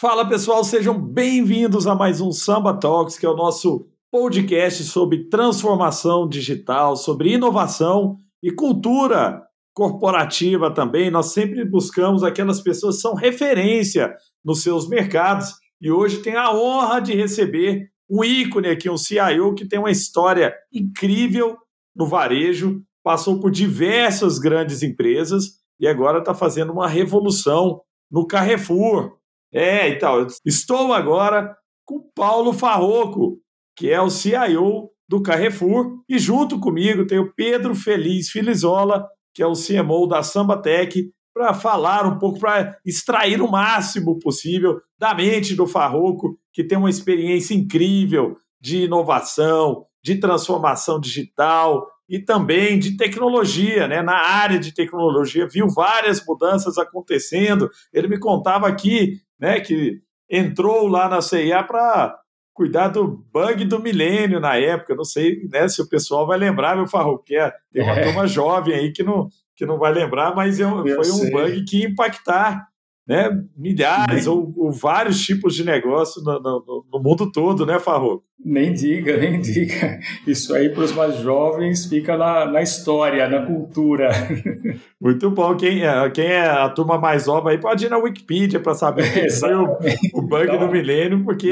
Fala pessoal, sejam bem-vindos a mais um Samba Talks, que é o nosso podcast sobre transformação digital, sobre inovação e cultura corporativa também. Nós sempre buscamos aquelas pessoas que são referência nos seus mercados e hoje tem a honra de receber um ícone aqui, um CIO que tem uma história incrível no varejo, passou por diversas grandes empresas e agora está fazendo uma revolução no Carrefour. É, então, estou agora com Paulo Farroco, que é o CIO do Carrefour, e junto comigo tem o Pedro Feliz Filizola, que é o CMO da Sambatec, para falar um pouco, para extrair o máximo possível da mente do Farroco, que tem uma experiência incrível de inovação, de transformação digital e também de tecnologia, né? Na área de tecnologia, viu várias mudanças acontecendo. Ele me contava aqui né, que entrou lá na CIA para cuidar do bug do milênio na época. Não sei né, se o pessoal vai lembrar, meu Farro, que é, tem uma é. turma jovem aí que não, que não vai lembrar, mas é, foi um bug que ia impactar né, milhares ou, ou, vários tipos de negócio no, no, no, mundo todo, né, Farro? Nem diga, nem diga. Isso aí para os mais jovens fica na, na história, na cultura. Muito bom. Quem é, quem é a turma mais nova aí pode ir na Wikipedia para saber foi o, o bug do milênio, porque.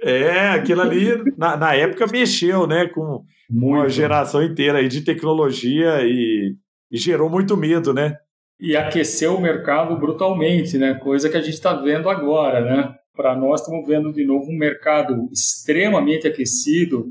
É, aquilo ali, na, na época, mexeu né, com muito. uma geração inteira aí de tecnologia e, e gerou muito medo, né? E aqueceu o mercado brutalmente, né? Coisa que a gente está vendo agora, né? Para nós estamos vendo de novo um mercado extremamente aquecido,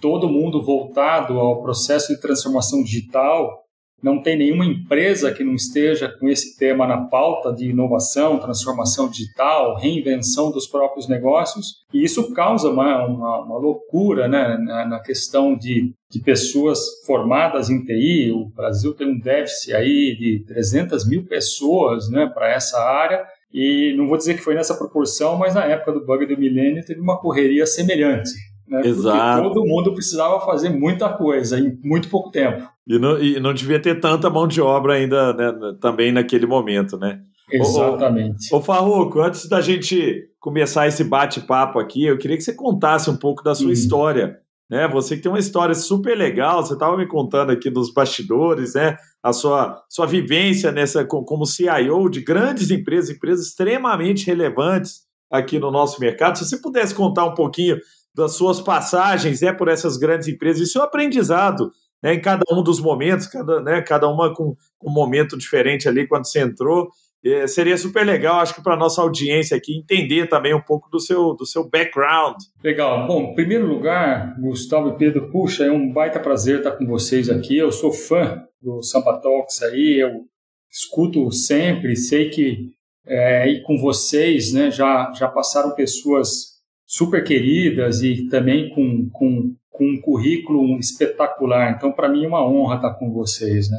todo mundo voltado ao processo de transformação digital, não tem nenhuma empresa que não esteja com esse tema na pauta de inovação, transformação digital, reinvenção dos próprios negócios, e isso causa uma, uma, uma loucura né, na, na questão de, de pessoas formadas em TI. O Brasil tem um déficit aí de 300 mil pessoas né, para essa área, e não vou dizer que foi nessa proporção, mas na época do bug do milênio teve uma correria semelhante. Né, Exato. Porque todo mundo precisava fazer muita coisa em muito pouco tempo. E não, e não devia ter tanta mão de obra ainda né, também naquele momento, né? Exatamente. Ô, ô, Farruco, antes da gente começar esse bate-papo aqui, eu queria que você contasse um pouco da sua uhum. história. Né? Você que tem uma história super legal, você estava me contando aqui nos bastidores, né? A sua, sua vivência nessa como CIO de grandes empresas, empresas extremamente relevantes aqui no nosso mercado. Se você pudesse contar um pouquinho das suas passagens né, por essas grandes empresas e seu aprendizado né, em cada um dos momentos, cada, né, cada uma com, um momento diferente ali quando você entrou. É, seria super legal, acho que para nossa audiência aqui entender também um pouco do seu, do seu background. Legal. Bom, em primeiro lugar, Gustavo e Pedro, puxa, é um baita prazer estar com vocês aqui. Eu sou fã do Samba Talks aí, eu escuto sempre, sei que é, e com vocês né, já, já passaram pessoas super queridas e também com, com com um currículo espetacular. Então, para mim é uma honra estar com vocês, né?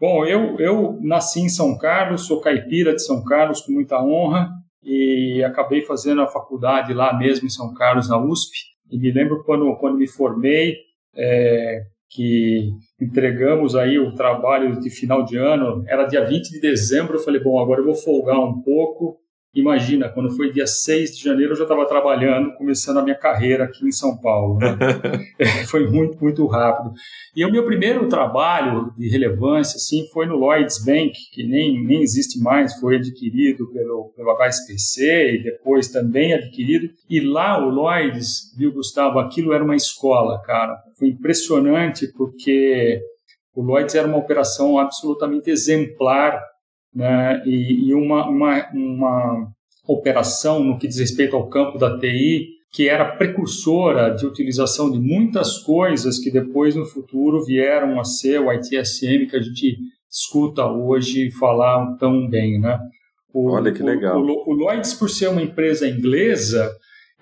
Bom, eu, eu nasci em São Carlos, sou caipira de São Carlos com muita honra e acabei fazendo a faculdade lá mesmo em São Carlos, na USP. E me lembro quando, quando me formei, é, que entregamos aí o trabalho de final de ano, era dia 20 de dezembro, eu falei, bom, agora eu vou folgar um pouco Imagina, quando foi dia 6 de janeiro, eu já estava trabalhando, começando a minha carreira aqui em São Paulo. Né? foi muito, muito rápido. E o meu primeiro trabalho de relevância assim, foi no Lloyds Bank, que nem, nem existe mais, foi adquirido pelo, pelo HSBC e depois também adquirido. E lá o Lloyds, viu, Gustavo, aquilo era uma escola, cara. Foi impressionante porque o Lloyds era uma operação absolutamente exemplar né, e, e uma, uma, uma operação no que diz respeito ao campo da TI que era precursora de utilização de muitas coisas que depois no futuro vieram a ser o ITSM que a gente escuta hoje falar tão bem, né? O, Olha que legal. O, o, o Lloyds, por ser uma empresa inglesa,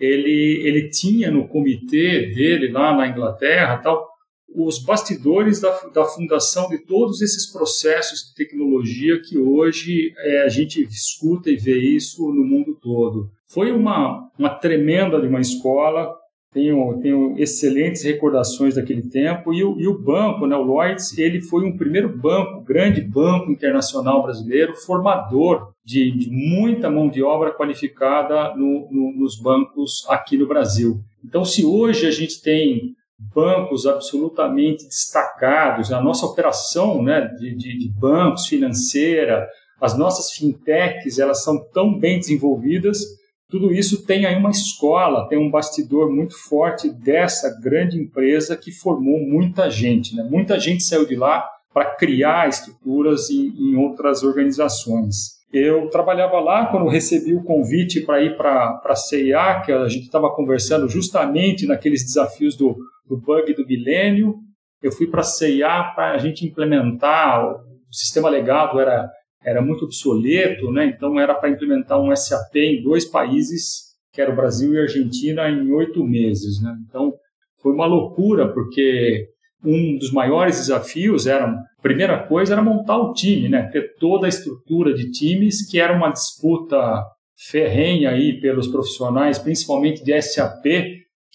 ele, ele tinha no comitê dele lá na Inglaterra tal os bastidores da, da fundação de todos esses processos de tecnologia que hoje é, a gente escuta e vê isso no mundo todo. Foi uma, uma tremenda de uma escola, tenho, tenho excelentes recordações daquele tempo, e o, e o banco, né, o Lloyds, ele foi um primeiro banco, grande banco internacional brasileiro, formador de, de muita mão de obra qualificada no, no, nos bancos aqui no Brasil. Então, se hoje a gente tem bancos absolutamente destacados, a nossa operação né, de, de, de bancos financeira, as nossas fintechs, elas são tão bem desenvolvidas, tudo isso tem aí uma escola, tem um bastidor muito forte dessa grande empresa que formou muita gente. Né? Muita gente saiu de lá para criar estruturas em, em outras organizações. Eu trabalhava lá quando recebi o convite para ir para a CIA, que a gente estava conversando justamente naqueles desafios do, do bug do milênio. Eu fui para a CIA para a gente implementar, o sistema legado era, era muito obsoleto, né? então era para implementar um SAP em dois países, que era o Brasil e a Argentina, em oito meses. Né? Então foi uma loucura, porque um dos maiores desafios era, primeira coisa era montar o time, né? ter toda a estrutura de times, que era uma disputa ferrenha aí pelos profissionais, principalmente de SAP,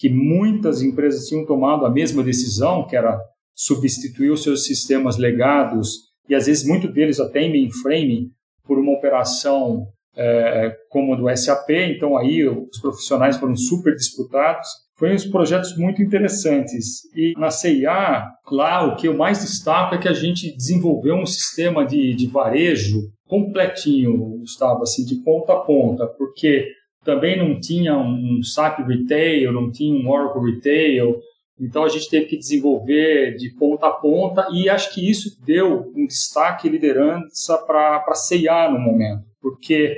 que muitas empresas tinham tomado a mesma decisão, que era substituir os seus sistemas legados, e às vezes muito deles até em mainframe, por uma operação é, como a do SAP, então aí os profissionais foram super disputados. Foram uns projetos muito interessantes. E na CIA, lá o que eu mais destaco é que a gente desenvolveu um sistema de, de varejo completinho, Gustavo, assim, de ponta a ponta, porque também não tinha um SAP Retail, não tinha um Oracle Retail, então a gente teve que desenvolver de ponta a ponta e acho que isso deu um destaque e liderança para a CIA no momento, porque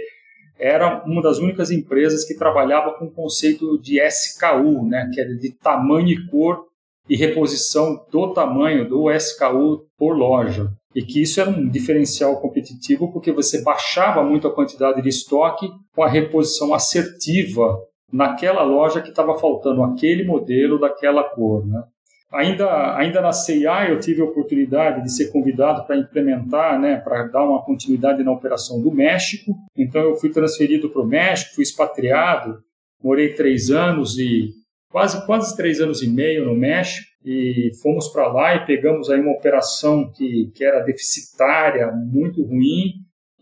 era uma das únicas empresas que trabalhava com o conceito de SKU, né, que é de tamanho e cor e reposição do tamanho do SKU por loja e que isso era um diferencial competitivo porque você baixava muito a quantidade de estoque com a reposição assertiva naquela loja que estava faltando aquele modelo daquela cor. Né? Ainda, ainda na CIA eu tive a oportunidade de ser convidado para implementar, né, para dar uma continuidade na operação do México. Então eu fui transferido para o México, fui expatriado, morei três anos e quase quase três anos e meio no México e fomos para lá e pegamos aí uma operação que, que era deficitária, muito ruim,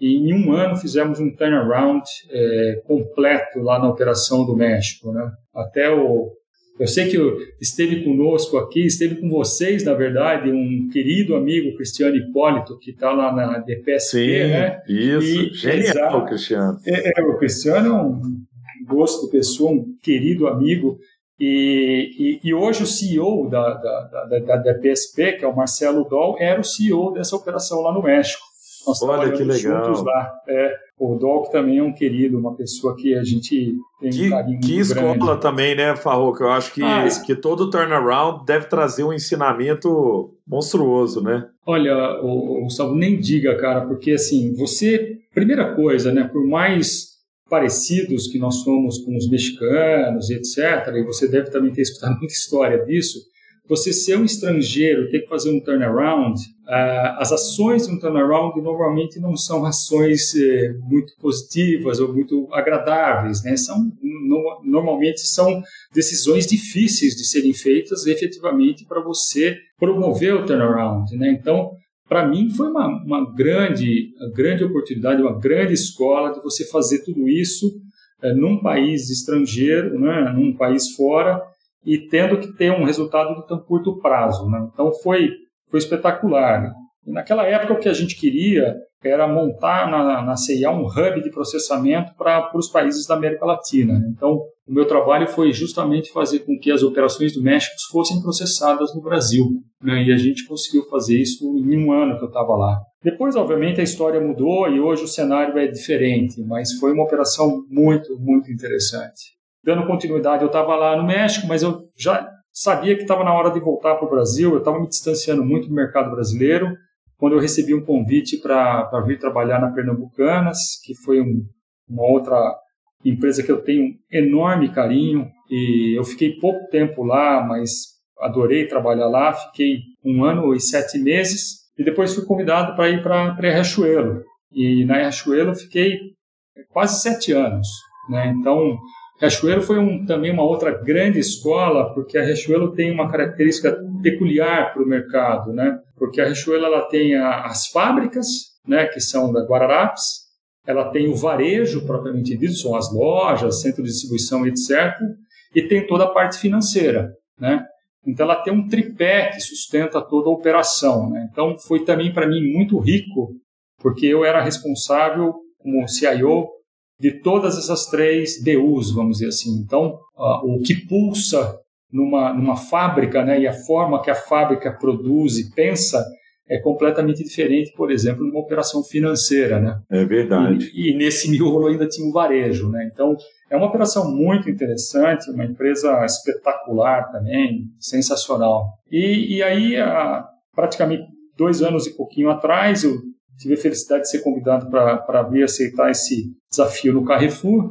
e em um ano fizemos um turnaround é, completo lá na operação do México, né? Até o eu sei que esteve conosco aqui, esteve com vocês, na verdade, um querido amigo, Cristiano Hipólito, que está lá na DPSP, Sim, né? Isso, e, genial, Cristiano. É, é, o Cristiano é um gosto de pessoa, um querido amigo, e, e, e, hoje o CEO da, da, da, da, PSP, que é o Marcelo Doll, era o CEO dessa operação lá no México. Nós Olha que legal. juntos lá. É, o Doll também é um querido, uma pessoa que a gente tem que, um carinho Que escola grande. também, né, Farroco? Eu acho que, ah, que todo turnaround deve trazer um ensinamento monstruoso, né? Olha, o, o Gustavo, nem diga, cara, porque assim, você, primeira coisa, né, por mais parecidos que nós somos com os mexicanos, etc., e você deve também ter escutado muita história disso, você ser um estrangeiro, ter que fazer um turnaround, uh, as ações de um turnaround normalmente não são ações uh, muito positivas ou muito agradáveis, né? São, no, normalmente são decisões difíceis de serem feitas efetivamente para você promover o turnaround, né? Então, para mim foi uma, uma grande, grande oportunidade, uma grande escola de você fazer tudo isso é, num país estrangeiro, né, num país fora, e tendo que ter um resultado de tão curto prazo. Né? Então foi, foi espetacular. Né? Naquela época o que a gente queria era montar na, na CIA um hub de processamento para os países da América Latina. Né? Então o meu trabalho foi justamente fazer com que as operações do México fossem processadas no Brasil. Né? E a gente conseguiu fazer isso em um ano que eu estava lá. Depois, obviamente, a história mudou e hoje o cenário é diferente, mas foi uma operação muito, muito interessante. Dando continuidade, eu estava lá no México, mas eu já sabia que estava na hora de voltar para o Brasil, eu estava me distanciando muito do mercado brasileiro, quando eu recebi um convite para vir trabalhar na Pernambucanas, que foi um, uma outra empresa que eu tenho enorme carinho e eu fiquei pouco tempo lá, mas adorei trabalhar lá. Fiquei um ano e sete meses e depois fui convidado para ir para Riachuelo. E na Riachuelo fiquei quase sete anos. Né? Então, Riachuelo foi um, também uma outra grande escola, porque a Riachuelo tem uma característica peculiar para o mercado, né? Porque a Riachuelo ela tem a, as fábricas, né, que são da Guararapes, ela tem o varejo propriamente dito, são as lojas, centro de distribuição, etc. E tem toda a parte financeira, né? Então ela tem um tripé que sustenta toda a operação, né? Então foi também para mim muito rico, porque eu era responsável como CIO de todas essas três BUs, vamos dizer assim. Então, o que pulsa numa, numa fábrica, né, e a forma que a fábrica produz e pensa é completamente diferente, por exemplo, numa operação financeira, né? É verdade. E, e, nesse miolo ainda tinha um varejo, né? Então, é uma operação muito interessante, uma empresa espetacular também, sensacional. E, e aí, há praticamente dois anos e pouquinho atrás, eu tive a felicidade de ser convidado para vir aceitar esse desafio no Carrefour.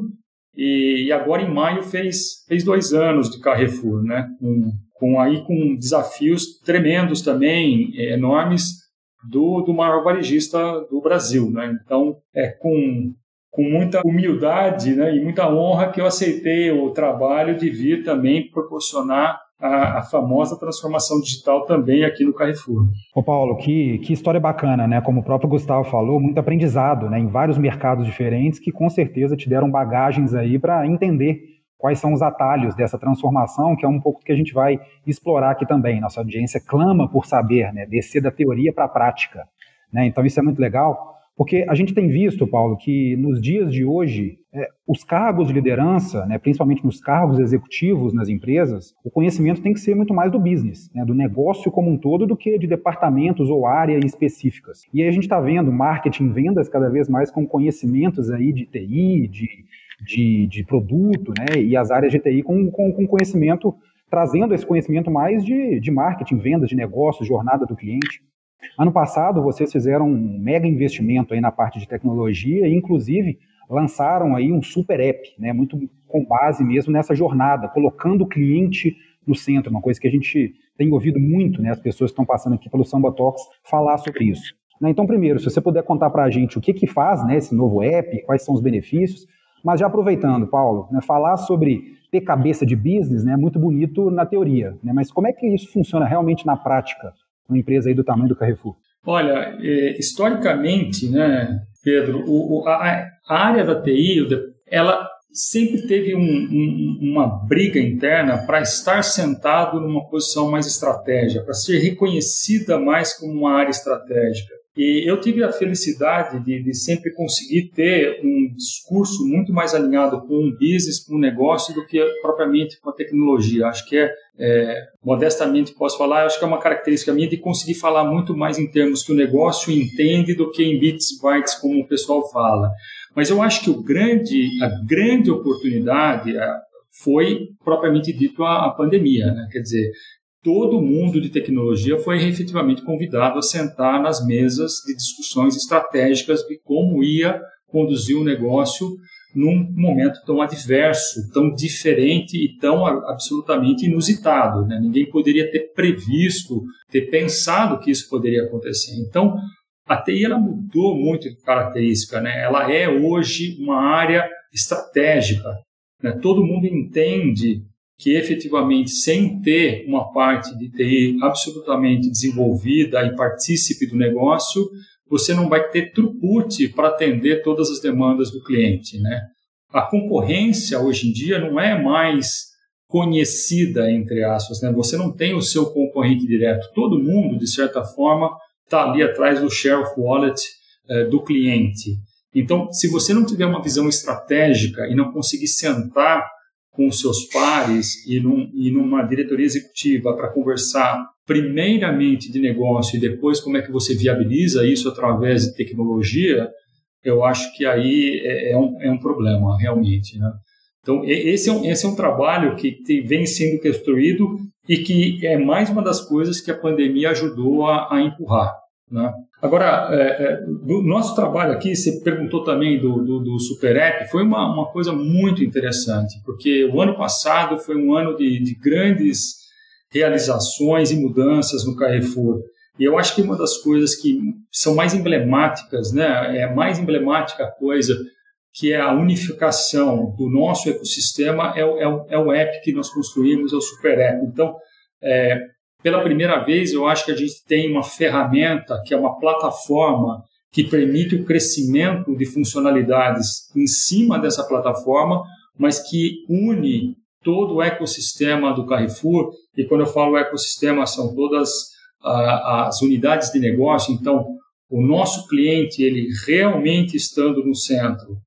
E, e, agora, em maio, fez, fez dois anos de Carrefour, né? Um, com aí com desafios tremendos também, é, enormes, do, do maior varejista do Brasil. Né? Então, é com, com muita humildade né, e muita honra que eu aceitei o trabalho de vir também proporcionar a, a, famosa transformação digital também aqui no Carrefour. Ô Paulo, que, que história bacana, né? Como o próprio Gustavo falou, muito aprendizado né, em vários mercados diferentes que com certeza te deram bagagens aí para entender quais são os atalhos dessa transformação, que é um pouco que a gente vai explorar aqui também. Nossa audiência clama por saber, né, descer da teoria para a prática. Né? Então, isso é muito legal, porque a gente tem visto, Paulo, que nos dias de hoje, é, os cargos de liderança, né, principalmente nos cargos executivos nas empresas, o conhecimento tem que ser muito mais do business, né, do negócio como um todo, do que de departamentos ou áreas específicas. E aí a gente está vendo marketing, vendas cada vez mais com conhecimentos aí de TI, de de, de produto, né, e as áreas de TI com, com, com conhecimento, trazendo esse conhecimento mais de, de marketing, vendas, de negócios, jornada do cliente. Ano passado, vocês fizeram um mega investimento aí na parte de tecnologia e, inclusive, lançaram aí um super app, né, muito com base mesmo nessa jornada, colocando o cliente no centro, uma coisa que a gente tem ouvido muito, né, as pessoas que estão passando aqui pelo Samba Talks falar sobre isso. Né, então, primeiro, se você puder contar para a gente o que, que faz né, esse novo app, quais são os benefícios, mas já aproveitando, Paulo, né, falar sobre ter cabeça de business né, é muito bonito na teoria, né, mas como é que isso funciona realmente na prática, uma empresa aí do tamanho do Carrefour? Olha, é, historicamente, né, Pedro, o, a, a, área da TI, ela sempre teve um, um, uma briga interna para estar sentado numa posição mais estratégica, para ser reconhecida mais como uma área estratégica. E eu tive a felicidade de, de, sempre conseguir ter um discurso muito mais alinhado com o business, com o negócio, do que propriamente com a tecnologia. Acho que é, é, modestamente posso falar, acho que é uma característica minha de conseguir falar muito mais em termos que o negócio entende do que em bits, bytes, como o pessoal fala. Mas eu acho que o grande, a grande oportunidade é, foi propriamente dito a, a pandemia, né? quer dizer, todo mundo de tecnologia foi efetivamente convidado a sentar nas mesas de discussões estratégicas de como ia conduzir o negócio num momento tão adverso, tão diferente e tão absolutamente inusitado. Né? Ninguém poderia ter previsto, ter pensado que isso poderia acontecer. Então, a TI ela mudou muito de característica. Né? Ela é hoje uma área estratégica. Né? Todo mundo entende que efetivamente, sem ter uma parte de TI absolutamente desenvolvida e partícipe do negócio, você não vai ter throughput para atender todas as demandas do cliente. Né? A concorrência hoje em dia não é mais conhecida, entre aspas. Né? Você não tem o seu concorrente direto. Todo mundo, de certa forma, está ali atrás do share of wallet eh, do cliente. Então, se você não tiver uma visão estratégica e não conseguir sentar com seus pares e, num, e numa diretoria executiva para conversar primeiramente de negócio e depois como é que você viabiliza isso através de tecnologia, eu acho que aí é, é um, é um problema, realmente. Né? Então, esse é, um, esse é um trabalho que vem sendo construído e que é mais uma das coisas que a pandemia ajudou a, a empurrar. Né? Agora, é, é, do nosso trabalho aqui, você perguntou também do, do, do, Super App, foi uma, uma coisa muito interessante, porque o ano passado foi um ano de, de grandes realizações e mudanças no Carrefour. E eu acho que uma das coisas que são mais emblemáticas, né, é mais emblemática coisa, que é a unificação do nosso ecossistema, é o, é o, é o app que nós construímos, é o Super App. Então, é, pela primeira vez, eu acho que a gente tem uma ferramenta que é uma plataforma que permite o crescimento de funcionalidades em cima dessa plataforma, mas que une todo o ecossistema do Carrefour. E quando eu falo ecossistema, são todas ah, as unidades de negócio. Então, o nosso cliente, ele realmente estando no centro,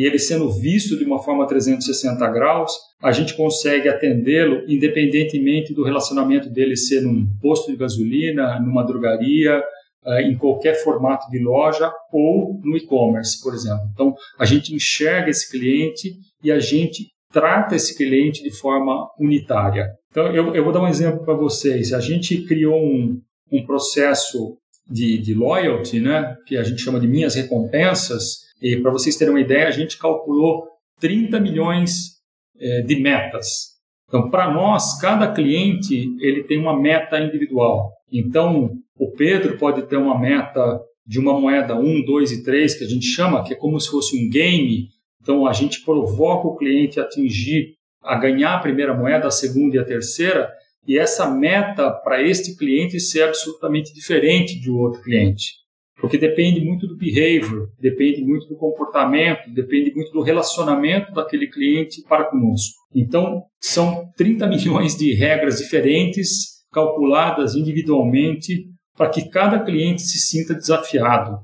e ele sendo visto de uma forma 360 graus, a gente consegue atendê-lo independentemente do relacionamento dele ser num posto de gasolina, numa drogaria, eh, em qualquer formato de loja ou no e-commerce, por exemplo. Então, a gente enxerga esse cliente e a gente trata esse cliente de forma unitária. Então, eu, eu vou dar um exemplo para vocês. A gente criou um, um processo de, de loyalty, né, que a gente chama de minhas recompensas, e para vocês terem uma ideia, a gente calculou 30 milhões é, de metas. Então, para nós, cada cliente ele tem uma meta individual. Então, o Pedro pode ter uma meta de uma moeda 1, 2 e 3, que a gente chama, que é como se fosse um game. Então, a gente provoca o cliente a atingir, a ganhar a primeira moeda, a segunda e a terceira, e essa meta para este cliente ser absolutamente diferente de outro cliente porque depende muito do behavior, depende muito do comportamento, depende muito do relacionamento daquele cliente para conosco. Então, são 30 milhões de regras diferentes, calculadas individualmente, para que cada cliente se sinta desafiado.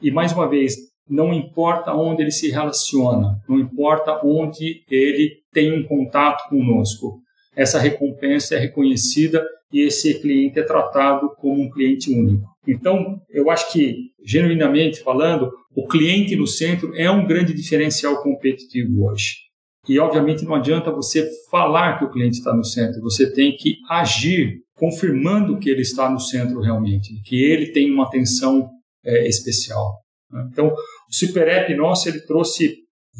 E, mais uma vez, não importa onde ele se relaciona, não importa onde ele tem um contato conosco, essa recompensa é reconhecida e esse cliente é tratado como um cliente único. Então, eu acho que, genuinamente falando, o cliente no centro é um grande diferencial competitivo hoje. E, obviamente, não adianta você falar que o cliente está no centro, você tem que agir confirmando que ele está no centro realmente, que ele tem uma atenção é, especial. Né? Então, o Super App nosso ele trouxe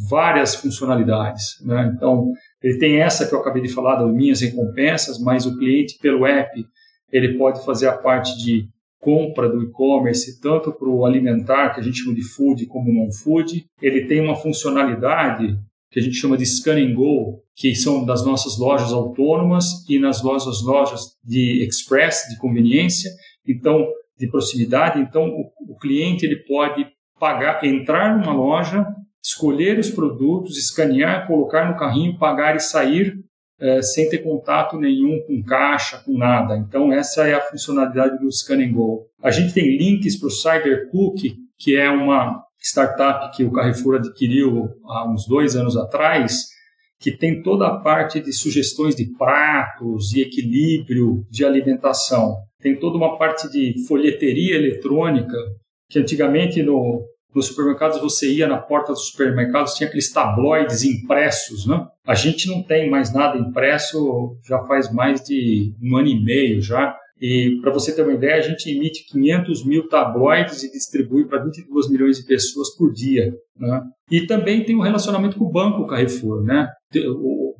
várias funcionalidades. Né? Então, ele tem essa que eu acabei de falar, das minhas recompensas, mas o cliente, pelo app, ele pode fazer a parte de compra do e-commerce, tanto para o alimentar, que a gente chama de food, como non-food. Ele tem uma funcionalidade que a gente chama de Scan and Go, que são das nossas lojas autônomas e nas nossas lojas de express, de conveniência, então de proximidade. Então o, o cliente ele pode pagar, entrar numa loja, escolher os produtos, escanear, colocar no carrinho, pagar e sair é, sem ter contato nenhum com caixa, com nada. Então, essa é a funcionalidade do Scan and Go. A gente tem links para o CyberCook, que é uma startup que o Carrefour adquiriu há uns dois anos atrás, que tem toda a parte de sugestões de pratos e equilíbrio de alimentação. Tem toda uma parte de folheteria eletrônica, que antigamente no, nos supermercados você ia na porta dos supermercados, tinha aqueles tabloides impressos, né? A gente não tem mais nada impresso já faz mais de um ano e meio já. E para você ter uma ideia, a gente emite 500 mil tabloides e distribui para 22 milhões de pessoas por dia. Né? E também tem um relacionamento com o banco Carrefour. Né?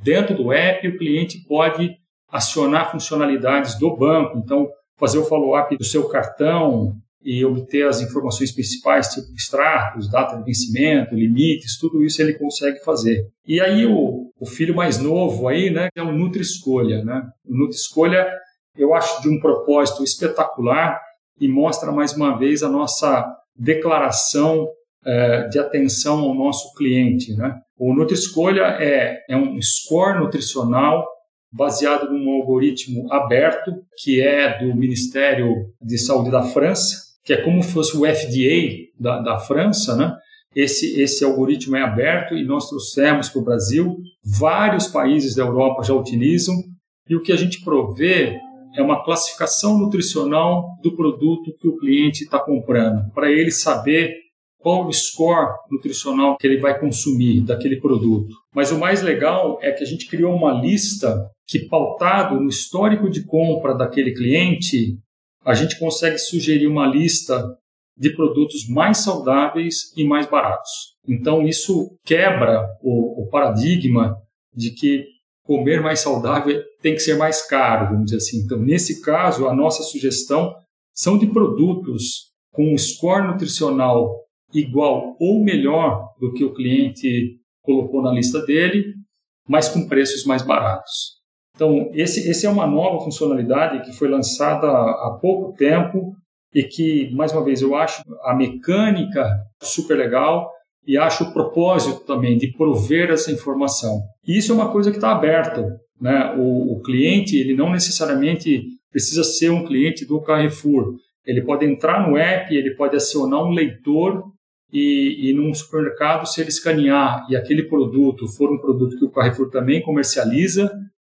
Dentro do app, o cliente pode acionar funcionalidades do banco. Então, fazer o follow-up do seu cartão, e obter as informações principais, tipo extratos, data de vencimento, limites, tudo isso ele consegue fazer. E aí o, o filho mais novo aí, né, é o Nutri Escolha, né? O Nutri Escolha eu acho de um propósito espetacular e mostra mais uma vez a nossa declaração é, de atenção ao nosso cliente, né? O Nutri Escolha é, é um score nutricional baseado num algoritmo aberto que é do Ministério de Saúde da França que é como se fosse o FDA da, da França, né? Esse, esse algoritmo é aberto e nós trouxemos para o Brasil. Vários países da Europa já utilizam. E o que a gente provê é uma classificação nutricional do produto que o cliente está comprando, para ele saber qual o score nutricional que ele vai consumir daquele produto. Mas o mais legal é que a gente criou uma lista que, pautado no histórico de compra daquele cliente, a gente consegue sugerir uma lista de produtos mais saudáveis e mais baratos. Então, isso quebra o, o paradigma de que comer mais saudável tem que ser mais caro, vamos dizer assim. Então, nesse caso, a nossa sugestão são de produtos com um score nutricional igual ou melhor do que o cliente colocou na lista dele, mas com preços mais baratos. Então, esse, esse é uma nova funcionalidade que foi lançada há pouco tempo e que, mais uma vez, eu acho a mecânica super legal e acho o propósito também de prover essa informação. E isso é uma coisa que está aberta. Né? O, o, cliente ele não necessariamente precisa ser um cliente do Carrefour. Ele pode entrar no app, ele pode acionar um leitor e, e num supermercado, se ele escanear e aquele produto for um produto que o Carrefour também comercializa,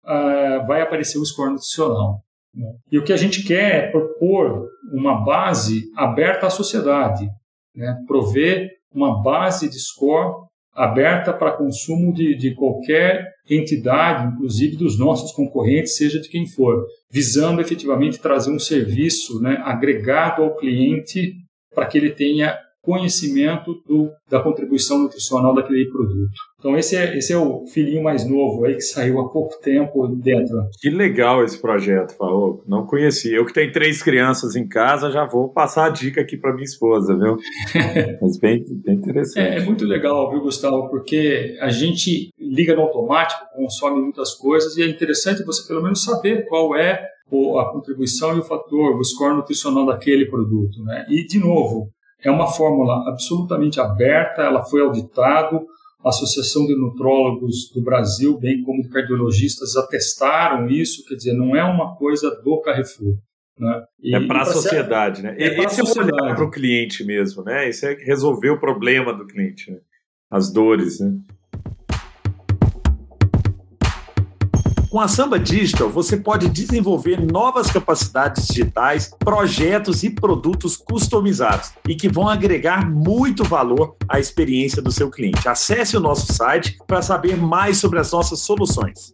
uh, vai aparecer o score nutricional. Né? E o que a gente quer é propor uma base aberta à sociedade, né? prover uma base de score aberta para consumo de, de qualquer entidade, inclusive dos nossos concorrentes, seja de quem for, visando efetivamente trazer um serviço né, agregado ao cliente para que ele tenha conhecimento do, da contribuição nutricional daquele produto. Então esse é, esse é o filhinho mais novo aí que saiu há pouco tempo dentro. Que legal esse projeto, Farroco. Não conhecia. Eu que tenho três crianças em casa, já vou passar a dica aqui para minha esposa, viu? Mas bem, bem interessante. É, é, muito legal, viu, Gustavo? Porque a gente liga no automático, consome muitas coisas e é interessante você pelo menos saber qual é a contribuição e o fator, o score nutricional daquele produto, né? E de novo, é uma fórmula absolutamente aberta, ela foi auditado, a Associação de Nutrólogos do Brasil, bem como de cardiologistas, atestaram isso, quer dizer, não é uma coisa do Carrefour. Né? E, é para a sociedade, né? É Esse é para o cliente mesmo, né? Isso é resolver o problema do cliente, né? as dores, né? Com a Samba Digital, você pode desenvolver novas capacidades digitais, projetos e produtos customizados e que vão agregar muito valor à experiência do seu cliente. Acesse o nosso site para saber mais sobre as nossas soluções.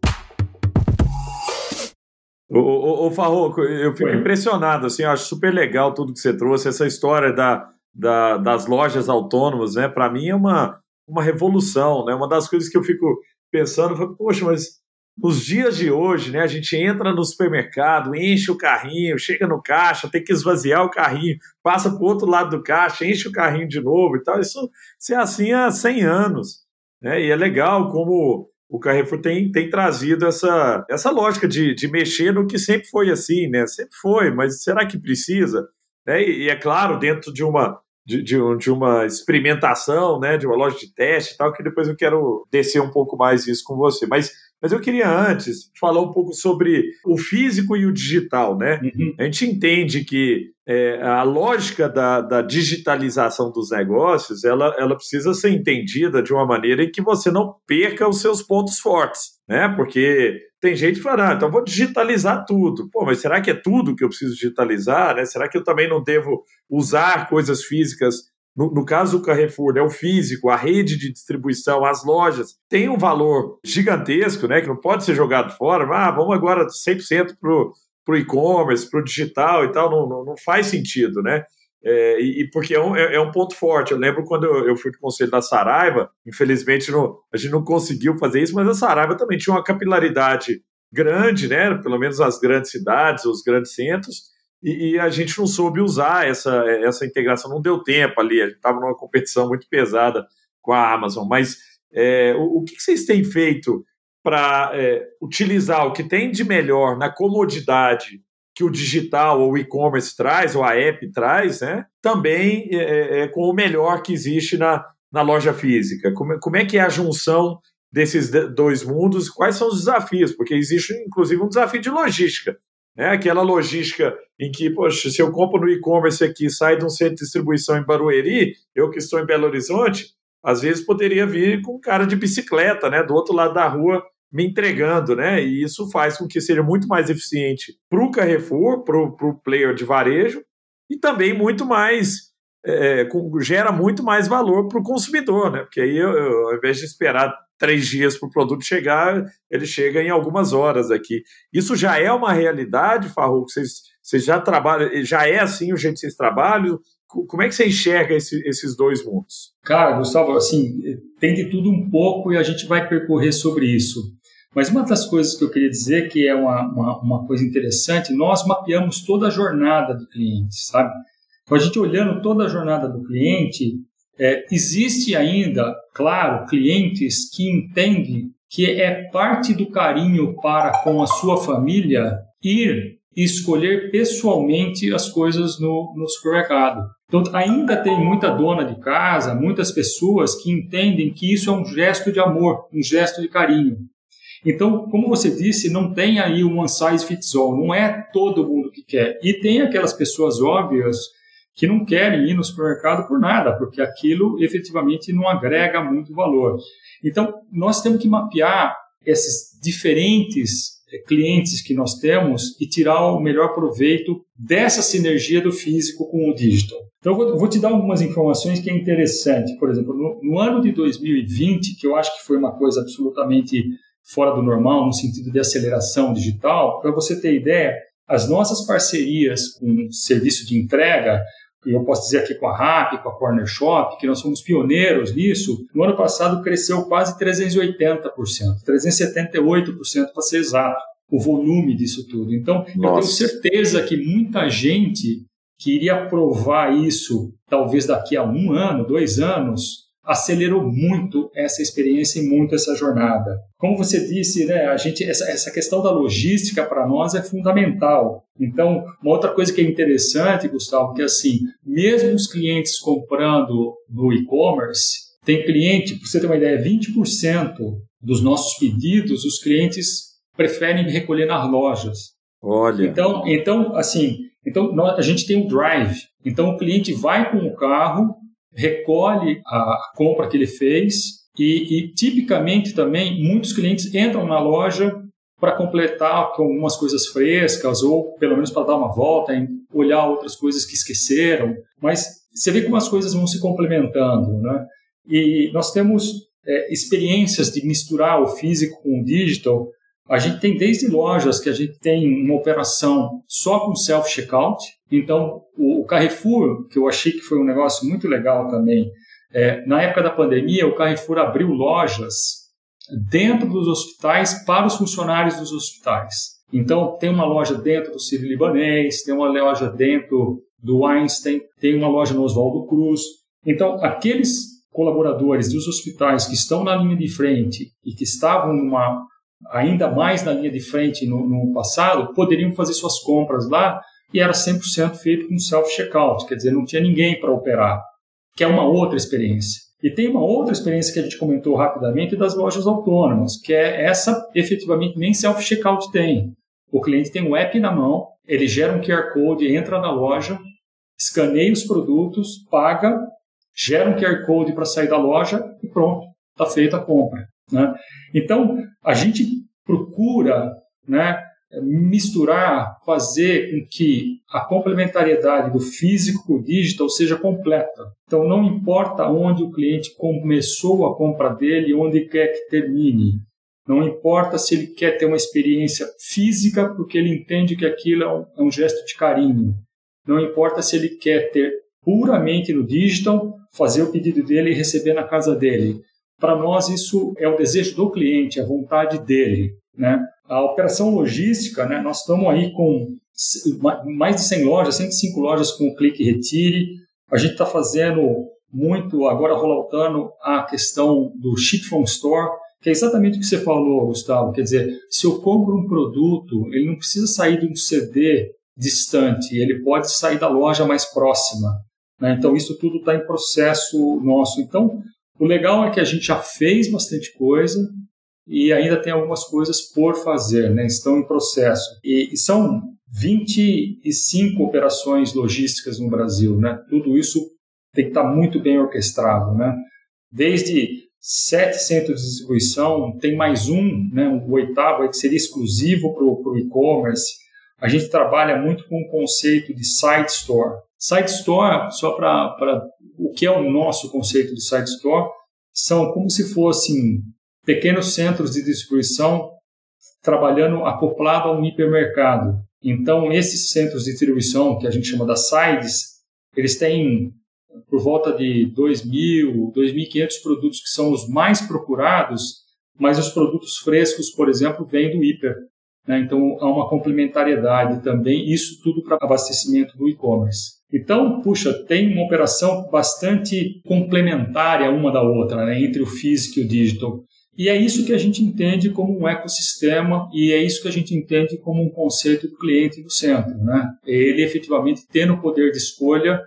Ô, ô, ô Farroco, eu fico impressionado, assim, eu acho super legal tudo que você trouxe, essa história da, da das lojas autônomas, né? Para mim é uma, uma revolução, né? Uma das coisas que eu fico pensando, poxa, mas nos dias de hoje, né, a gente entra no supermercado, enche o carrinho, chega no caixa, tem que esvaziar o carrinho, passa para o outro lado do caixa, enche o carrinho de novo e tal. Isso, isso é assim há 100 anos. Né? E é legal como o Carrefour tem, tem trazido essa, essa lógica de, de mexer no que sempre foi assim, né? Sempre foi, mas será que precisa? Né? E, e é claro, dentro de uma, de, de, de, uma experimentação, né, de uma loja de teste e tal, que depois eu quero descer um pouco mais isso com você. Mas mas eu queria antes falar um pouco sobre o físico e o digital, né? Uhum. A gente entende que é, a lógica da, da, digitalização dos negócios ela, ela precisa ser entendida de uma maneira em que você não perca os seus pontos fortes, né? Porque tem gente que fala, ah, então vou digitalizar tudo. Pô, mas será que é tudo que eu preciso digitalizar? Né? Será que eu também não devo usar coisas físicas no, no, caso do Carrefour, né, o físico, a rede de distribuição, as lojas, tem um valor gigantesco, né, que não pode ser jogado fora. Ah, vamos agora 100% para o e-commerce, para o digital e tal, não, não, não faz sentido, né? É, e, porque é um, é, é um, ponto forte. Eu lembro quando eu, eu fui do conselho da Saraiva, infelizmente não, a gente não conseguiu fazer isso, mas a Saraiva também tinha uma capilaridade grande, né? Pelo menos as grandes cidades, os grandes centros, e, e, a gente não soube usar essa, essa integração, não deu tempo ali, a gente estava numa competição muito pesada com a Amazon, mas é, o, o, que vocês têm feito para é, utilizar o que tem de melhor na comodidade que o digital ou o e-commerce traz, ou a app traz, né? também é, é, é, com o melhor que existe na, na loja física? Como, como é que é a junção desses dois mundos? Quais são os desafios? Porque existe, inclusive, um desafio de logística. Né? Aquela logística em que, poxa, se eu compro no e-commerce aqui, sai de um centro de distribuição em Barueri, eu que estou em Belo Horizonte, às vezes poderia vir com um cara de bicicleta, né, do outro lado da rua, me entregando, né? E isso faz com que seja muito mais eficiente para o Carrefour, para o player de varejo, e também muito mais é, com, gera muito mais valor para o consumidor, né? Porque aí, eu, eu, ao invés de esperar três dias para o produto chegar, ele chega em algumas horas aqui. Isso já é uma realidade, Farrouk? Vocês, vocês já trabalham, já é assim o jeito que vocês trabalham? Como é que você enxerga esse, esses dois mundos? Cara, Gustavo, assim, tem de tudo um pouco e a gente vai percorrer sobre isso. Mas uma das coisas que eu queria dizer que é uma, uma, uma coisa interessante, nós mapeamos toda a jornada do cliente, sabe? Então, a gente olhando toda a jornada do cliente, é, existe ainda, claro, clientes que entendem que é parte do carinho para com a sua família ir e escolher pessoalmente as coisas no, no supermercado. Então, ainda tem muita dona de casa, muitas pessoas que entendem que isso é um gesto de amor, um gesto de carinho. Então, como você disse, não tem aí um one size fits all, não é todo mundo que quer. E tem aquelas pessoas óbvias que não querem ir no supermercado por nada, porque aquilo efetivamente não agrega muito valor. Então, nós temos que mapear esses diferentes eh, clientes que nós temos e tirar o melhor proveito dessa sinergia do físico com o digital. Então, eu vou, te dar algumas informações que é interessante. Por exemplo, no, no, ano de 2020, que eu acho que foi uma coisa absolutamente fora do normal, no sentido de aceleração digital, para você ter ideia, as nossas parcerias com serviço de entrega, e eu posso dizer aqui com a RAP, com a Corner Shop, que nós somos pioneiros nisso, no ano passado cresceu quase 380%, 378% para ser exato, o volume disso tudo. Então, Nossa. eu tenho certeza que muita gente que iria provar isso, talvez daqui a um ano, dois anos, acelerou muito essa experiência e muito essa jornada. Como você disse, né, a gente essa, essa questão da logística para nós é fundamental. Então, uma outra coisa que é interessante, Gustavo, que é assim, mesmo os clientes comprando no e-commerce, tem cliente, para você ter uma ideia, 20% dos nossos pedidos, os clientes preferem recolher nas lojas. Olha. Então, então assim, então a gente tem o drive. Então o cliente vai com o carro, recolhe a compra que ele fez e, e tipicamente também muitos clientes entram na loja para completar com algumas coisas frescas ou pelo menos para dar uma volta, olhar outras coisas que esqueceram. Mas você vê como as coisas vão se complementando, né? E nós temos é, experiências de misturar o físico com o digital. A gente tem desde lojas que a gente tem uma operação só com self-checkout, então, o, Carrefour, que eu achei que foi um negócio muito legal também, é, na época da pandemia, o Carrefour abriu lojas dentro dos hospitais para os funcionários dos hospitais. Então, tem uma loja dentro do Sírio Libanês, tem uma loja dentro do Einstein, tem uma loja no Oswaldo Cruz. Então, aqueles colaboradores dos hospitais que estão na linha de frente e que estavam numa, ainda mais na linha de frente no, no passado, poderiam fazer suas compras lá e era 100% feito com self-checkout, quer dizer, não tinha ninguém para operar, que é uma outra experiência. E tem uma outra experiência que a gente comentou rapidamente das lojas autônomas, que é essa efetivamente nem self-checkout tem. O cliente tem um app na mão, ele gera um QR Code, entra na loja, escaneia os produtos, paga, gera um QR Code para sair da loja e pronto, está feita a compra. Né? Então, a gente procura né, misturar, fazer com que a complementariedade do físico com o digital seja completa. Então, não importa onde o cliente começou a compra dele, onde quer que termine. Não importa se ele quer ter uma experiência física, porque ele entende que aquilo é um, é um gesto de carinho. Não importa se ele quer ter puramente no digital, fazer o pedido dele e receber na casa dele. Para nós, isso é o desejo do cliente, a vontade dele. Né? A operação logística, né, nós estamos aí com mais de 100 lojas, 105 lojas com o clique retire. A gente está fazendo muito, agora rolando a questão do ship from store, que é exatamente o que você falou, Gustavo. Quer dizer, se eu compro um produto, ele não precisa sair de um CD distante, ele pode sair da loja mais próxima. Né? Então, isso tudo está em processo nosso. Então, o legal é que a gente já fez bastante coisa, e ainda tem algumas coisas por fazer, né? estão em processo. E, e, são 25 operações logísticas no Brasil. Né? Tudo isso tem que estar muito bem orquestrado. Né? Desde sete centros de distribuição, tem mais um, né, o oitavo, que seria exclusivo para o e-commerce. A gente trabalha muito com o conceito de site store. Site store, só para o que é o nosso conceito de site store, são como se fossem pequenos centros de distribuição trabalhando acoplado a um hipermercado. Então, esses centros de distribuição, que a gente chama das sites, eles têm por volta de 2.000, 2.500 produtos que são os mais procurados, mas os produtos frescos, por exemplo, vêm do hiper. Né? Então, há uma complementariedade também, isso tudo para abastecimento do e-commerce. Então, puxa, tem uma operação bastante complementária uma da outra, né? entre o físico e o digital. E é isso que a gente entende como um ecossistema e é isso que a gente entende como um conceito do cliente no centro. Né? Ele efetivamente tendo o poder de escolha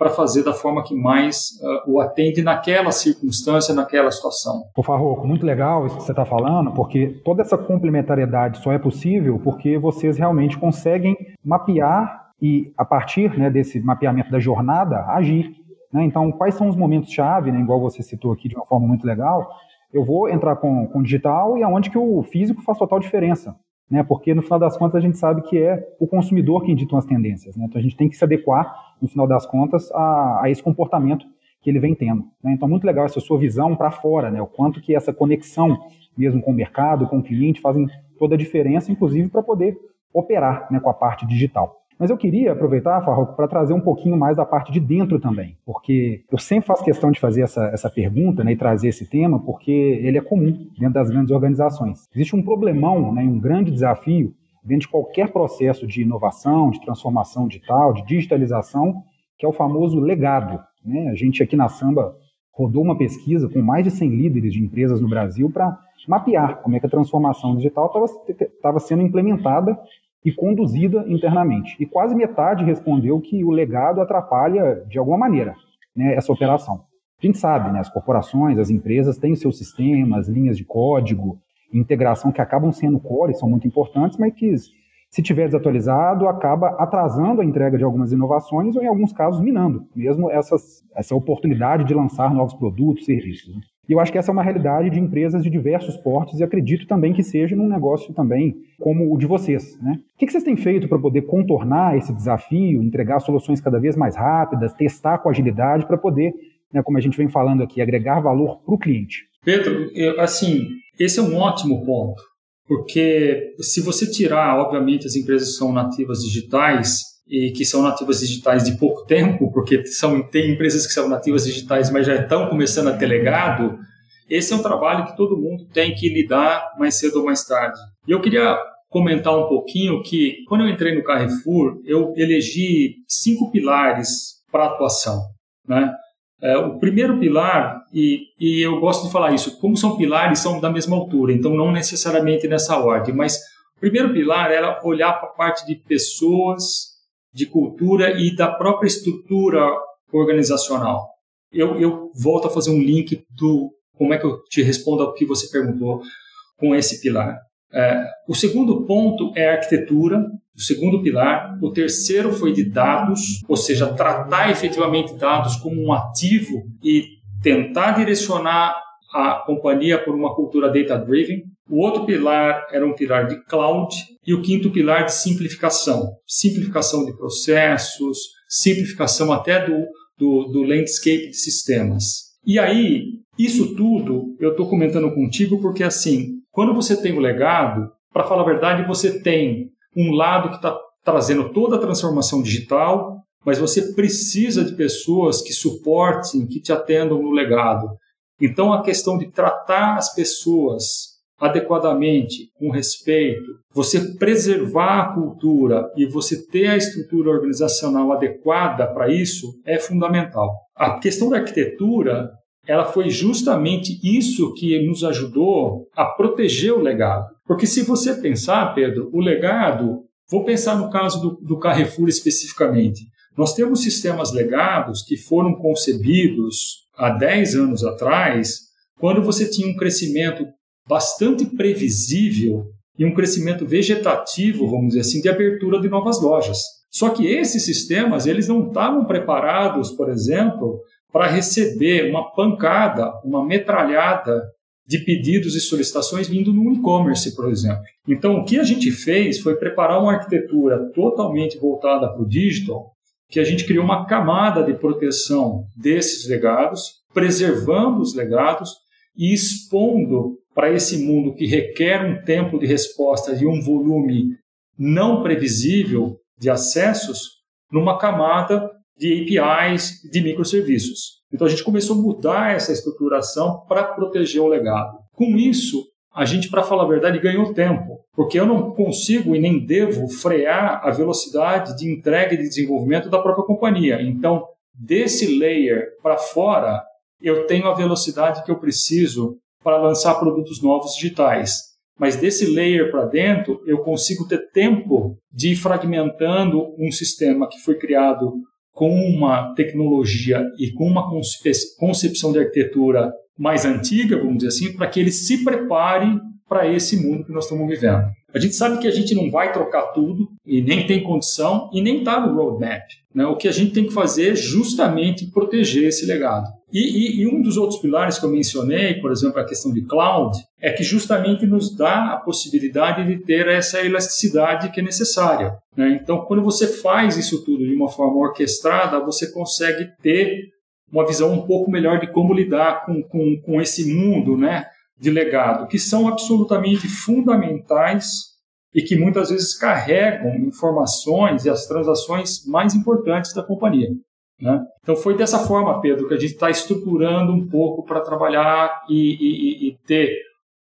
para fazer da forma que mais uh, o atende naquela circunstância, naquela situação. O Farroco, muito legal isso que você está falando, porque toda essa complementariedade só é possível porque vocês realmente conseguem mapear e, a partir né, desse mapeamento da jornada, agir. Né? Então, quais são os momentos-chave, né, igual você citou aqui de uma forma muito legal, eu vou entrar com, com digital e aonde que o físico faz total diferença né? Porque no final das contas a gente sabe que é o consumidor quem dita as tendências, né? Então a gente tem que se adequar, no final das contas, a, a esse comportamento que ele vem tendo. Né? Então muito legal essa sua visão para fora, né? O quanto que essa conexão mesmo com o mercado, com o cliente, fazem toda a diferença, inclusive para poder operar né, com a parte digital. Mas eu queria aproveitar, Farroco, para trazer um pouquinho mais da parte de dentro também, porque eu sempre faço questão de fazer essa, essa pergunta né, e trazer esse tema, porque ele é comum dentro das grandes organizações. Existe um problemão, né, um grande desafio dentro de qualquer processo de inovação, de transformação digital, de digitalização, que é o famoso legado. Né? A gente aqui na Samba rodou uma pesquisa com mais de 100 líderes de empresas no Brasil para mapear como é que a transformação digital estava sendo implementada e conduzida internamente. E quase metade respondeu que o legado atrapalha de alguma maneira né, essa operação. A gente sabe, né, as corporações, as empresas têm seus sistemas, linhas de código, integração que acabam sendo core, são muito importantes, mas que se tiver desatualizado, acaba atrasando a entrega de algumas inovações ou, em alguns casos, minando mesmo essas, essa oportunidade de lançar novos produtos, serviços. Né? E eu acho que essa é uma realidade de empresas de diversos portes e acredito também que seja num negócio também como o de vocês. Né? O que vocês têm feito para poder contornar esse desafio, entregar soluções cada vez mais rápidas, testar com agilidade para poder, né, como a gente vem falando aqui, agregar valor para o cliente? Pedro, eu, assim, esse é um ótimo ponto, porque se você tirar, obviamente, as empresas que são nativas digitais e que são nativas digitais de pouco tempo, porque são, tem empresas que são nativas digitais, mas já estão começando a ter legado, esse é um trabalho que todo mundo tem que lidar mais cedo ou mais tarde. E eu queria comentar um pouquinho que, quando eu entrei no Carrefour, eu elegi cinco pilares para atuação. Né? É, o primeiro pilar, e, e eu gosto de falar isso, como são pilares, são da mesma altura, então não necessariamente nessa ordem, mas o primeiro pilar era olhar para a parte de pessoas, de cultura e da própria estrutura organizacional. Eu, eu volto a fazer um link do como é que eu te respondo ao que você perguntou com esse pilar. É, o segundo ponto é a arquitetura, o segundo pilar. O terceiro foi de dados, ou seja, tratar efetivamente dados como um ativo e tentar direcionar a companhia por uma cultura data-driven. O outro pilar era um pilar de cloud e o quinto pilar de simplificação. Simplificação de processos, simplificação até do, do, do landscape de sistemas. E aí, isso tudo eu estou comentando contigo porque, assim, quando você tem o legado, para falar a verdade, você tem um lado que está trazendo toda a transformação digital, mas você precisa de pessoas que suportem, que te atendam no legado. Então, a questão de tratar as pessoas adequadamente, com respeito, você preservar a cultura e você ter a estrutura organizacional adequada para isso é fundamental. A questão da arquitetura, ela foi justamente isso que nos ajudou a proteger o legado. Porque se você pensar, Pedro, o legado, vou pensar no caso do, do Carrefour especificamente. Nós temos sistemas legados que foram concebidos há 10 anos atrás, quando você tinha um crescimento bastante previsível e um crescimento vegetativo, vamos dizer assim, de abertura de novas lojas. Só que esses sistemas, eles não estavam preparados, por exemplo, para receber uma pancada, uma metralhada de pedidos e solicitações vindo no e-commerce, por exemplo. Então, o que a gente fez foi preparar uma arquitetura totalmente voltada para o digital, que a gente criou uma camada de proteção desses legados, preservando os legados e expondo para esse mundo que requer um tempo de resposta e um volume não previsível de acessos, numa camada de APIs, de microserviços. Então a gente começou a mudar essa estruturação para proteger o legado. Com isso, a gente, para falar a verdade, ganhou tempo, porque eu não consigo e nem devo frear a velocidade de entrega e de desenvolvimento da própria companhia. Então, desse layer para fora, eu tenho a velocidade que eu preciso para lançar produtos novos digitais. Mas desse layer para dentro, eu consigo ter tempo de ir fragmentando um sistema que foi criado com uma tecnologia e com uma concepção de arquitetura mais antiga, vamos dizer assim, para que ele se prepare para esse mundo que nós estamos vivendo. A gente sabe que a gente não vai trocar tudo e nem tem condição e nem está no roadmap. Né? O que a gente tem que fazer é justamente proteger esse legado. E, e, e, um dos outros pilares que eu mencionei, por exemplo, a questão de cloud, é que justamente nos dá a possibilidade de ter essa elasticidade que é necessária. Né? Então, quando você faz isso tudo de uma forma orquestrada, você consegue ter uma visão um pouco melhor de como lidar com, com, com esse mundo né, de legado, que são absolutamente fundamentais e que muitas vezes carregam informações e as transações mais importantes da companhia. Né? Então foi dessa forma, Pedro, que a gente está estruturando um pouco para trabalhar e, e, e, ter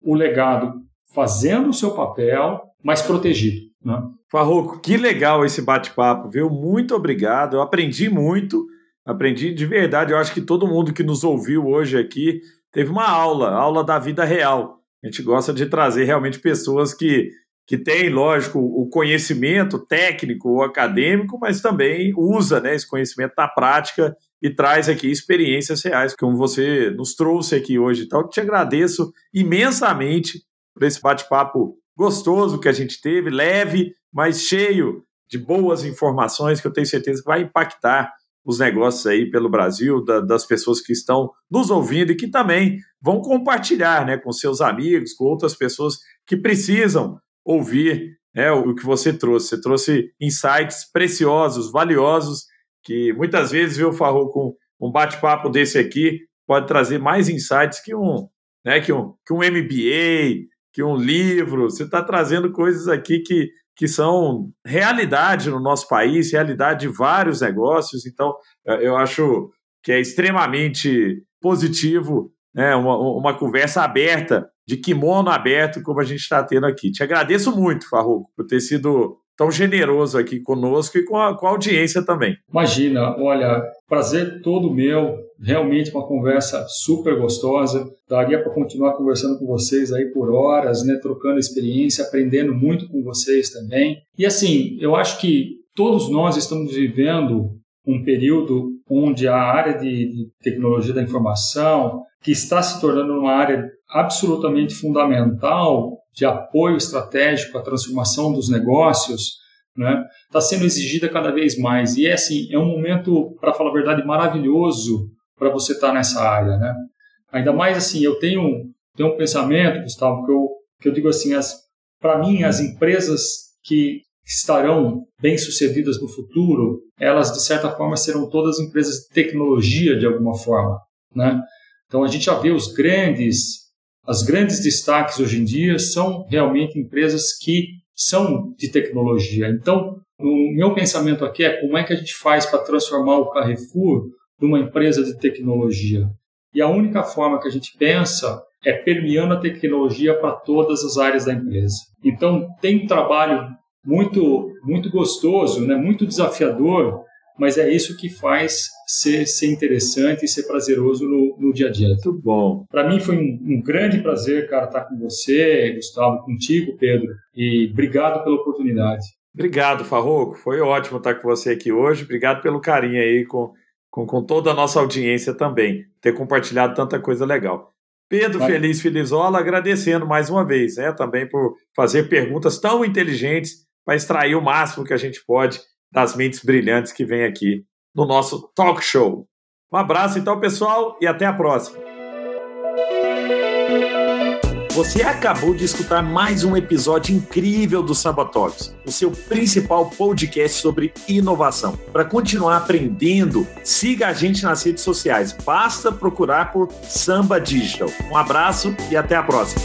o legado fazendo o seu papel, mas protegido. Né? Farroco, que legal esse bate-papo, viu? Muito obrigado, eu aprendi muito, aprendi de verdade. Eu acho que todo mundo que nos ouviu hoje aqui teve uma aula, aula da vida real. A gente gosta de trazer realmente pessoas que que tem, lógico, o conhecimento técnico ou acadêmico, mas também usa né, esse conhecimento na prática e traz aqui experiências reais, como você nos trouxe aqui hoje. Então, te agradeço imensamente por esse bate-papo gostoso que a gente teve, leve, mas cheio de boas informações que eu tenho certeza que vai impactar os negócios aí pelo Brasil, da, das pessoas que estão nos ouvindo e que também vão compartilhar né, com seus amigos, com outras pessoas que precisam ouvir né, o que você trouxe. Você trouxe insights preciosos, valiosos, que muitas vezes, viu, Farro, com um bate-papo desse aqui, pode trazer mais insights que um, né, que um, que um MBA, que um livro. Você está trazendo coisas aqui que, que são realidade no nosso país, realidade de vários negócios. Então, eu acho que é extremamente positivo né, uma, uma conversa aberta de kimono aberto, como a gente está tendo aqui. Te agradeço muito, Farruco, por ter sido tão generoso aqui conosco e com a, com a audiência também. Imagina, olha, prazer todo meu, realmente uma conversa super gostosa. Daria para continuar conversando com vocês aí por horas, né, trocando experiência, aprendendo muito com vocês também. E assim, eu acho que todos nós estamos vivendo um período onde a área de, tecnologia da informação, que está se tornando uma área absolutamente fundamental de apoio estratégico à transformação dos negócios, né, está sendo exigida cada vez mais. E é assim, é um momento, para falar a verdade, maravilhoso para você estar tá nessa área, né? Ainda mais assim, eu tenho, tenho um pensamento, Gustavo, que eu, que eu digo assim, para mim, as empresas que estarão bem-sucedidas no futuro, elas, de certa forma, serão todas empresas de tecnologia, de alguma forma, né? Então, a gente já vê os grandes as grandes destaques hoje em dia são realmente empresas que são de tecnologia. Então, o meu pensamento aqui é como é que a gente faz para transformar o Carrefour numa empresa de tecnologia. E a única forma que a gente pensa é permeando a tecnologia para todas as áreas da empresa. Então, tem trabalho muito, muito gostoso, né, muito desafiador mas é isso que faz ser, ser interessante e ser prazeroso no, no dia a dia. Muito bom. Para mim foi um, um, grande prazer, cara, estar com você, Gustavo, contigo, Pedro, e obrigado pela oportunidade. Obrigado, Farroco. Foi ótimo estar com você aqui hoje. Obrigado pelo carinho aí com, com, com toda a nossa audiência também, ter compartilhado tanta coisa legal. Pedro Vai. Feliz Felizola, agradecendo mais uma vez, né, também por fazer perguntas tão inteligentes para extrair o máximo que a gente pode das mentes brilhantes que vem aqui no nosso talk show. Um abraço então, pessoal, e até a próxima. Você acabou de escutar mais um episódio incrível do Samba Talks, o seu principal podcast sobre inovação. Para continuar aprendendo, siga a gente nas redes sociais. Basta procurar por Samba Digital. Um abraço e até a próxima.